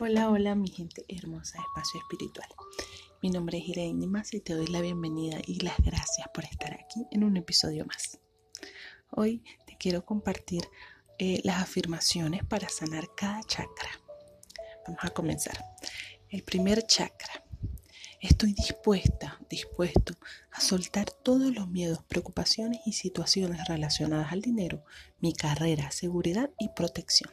Hola, hola mi gente hermosa de Espacio Espiritual. Mi nombre es Irene Más y te doy la bienvenida y las gracias por estar aquí en un episodio más. Hoy te quiero compartir eh, las afirmaciones para sanar cada chakra. Vamos a comenzar. El primer chakra Estoy dispuesta, dispuesto a soltar todos los miedos, preocupaciones y situaciones relacionadas al dinero, mi carrera, seguridad y protección.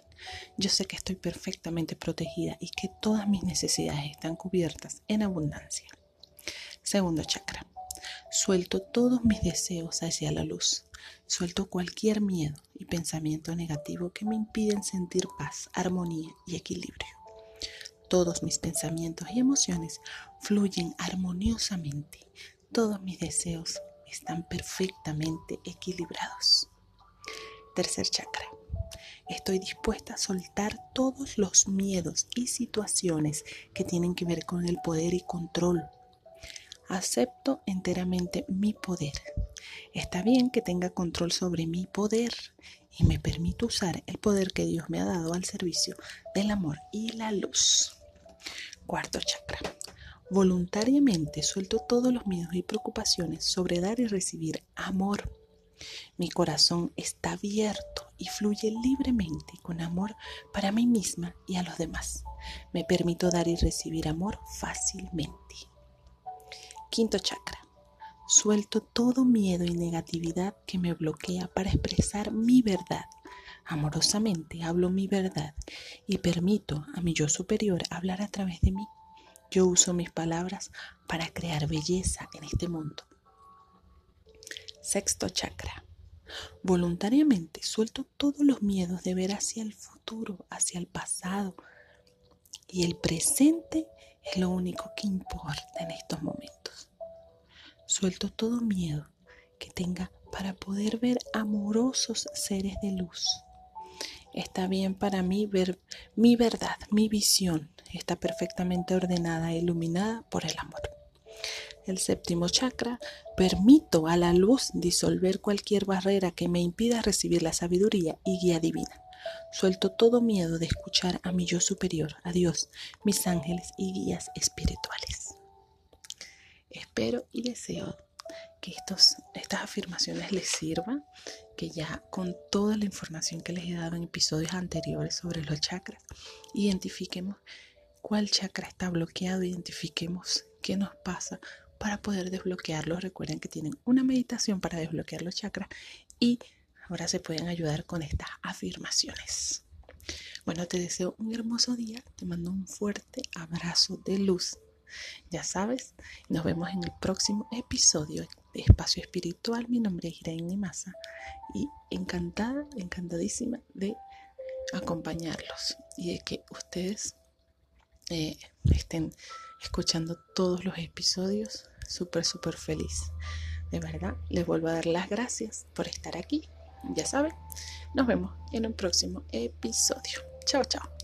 Yo sé que estoy perfectamente protegida y que todas mis necesidades están cubiertas en abundancia. Segundo chakra. Suelto todos mis deseos hacia la luz. Suelto cualquier miedo y pensamiento negativo que me impiden sentir paz, armonía y equilibrio. Todos mis pensamientos y emociones fluyen armoniosamente. Todos mis deseos están perfectamente equilibrados. Tercer chakra. Estoy dispuesta a soltar todos los miedos y situaciones que tienen que ver con el poder y control. Acepto enteramente mi poder. Está bien que tenga control sobre mi poder y me permito usar el poder que Dios me ha dado al servicio del amor y la luz. Cuarto chakra. Voluntariamente suelto todos los miedos y preocupaciones sobre dar y recibir amor. Mi corazón está abierto y fluye libremente con amor para mí misma y a los demás. Me permito dar y recibir amor fácilmente. Quinto chakra. Suelto todo miedo y negatividad que me bloquea para expresar mi verdad Amorosamente hablo mi verdad y permito a mi yo superior hablar a través de mí. Yo uso mis palabras para crear belleza en este mundo. Sexto chakra. Voluntariamente suelto todos los miedos de ver hacia el futuro, hacia el pasado. Y el presente es lo único que importa en estos momentos. Suelto todo miedo que tenga para poder ver amorosos seres de luz Está bien para mí ver mi verdad, mi visión. Está perfectamente ordenada e iluminada por el amor. El séptimo chakra, permito a la luz disolver cualquier barrera que me impida recibir la sabiduría y guía divina. Suelto todo miedo de escuchar a mi yo superior, a Dios, mis ángeles y guías espirituales. Espero y deseo que estos, estas afirmaciones les sirvan, que ya con toda la información que les he dado en episodios anteriores sobre los chakras, identifiquemos cuál chakra está bloqueado, identifiquemos qué nos pasa para poder desbloquearlos. Recuerden que tienen una meditación para desbloquear los chakras y ahora se pueden ayudar con estas afirmaciones. Bueno, te deseo un hermoso día, te mando un fuerte abrazo de luz ya sabes, nos vemos en el próximo episodio de Espacio Espiritual. Mi nombre es Irene Massa y encantada, encantadísima de acompañarlos y de que ustedes eh, estén escuchando todos los episodios. Súper, súper feliz. De verdad, les vuelvo a dar las gracias por estar aquí. Ya saben, nos vemos en un próximo episodio. Chao, chao.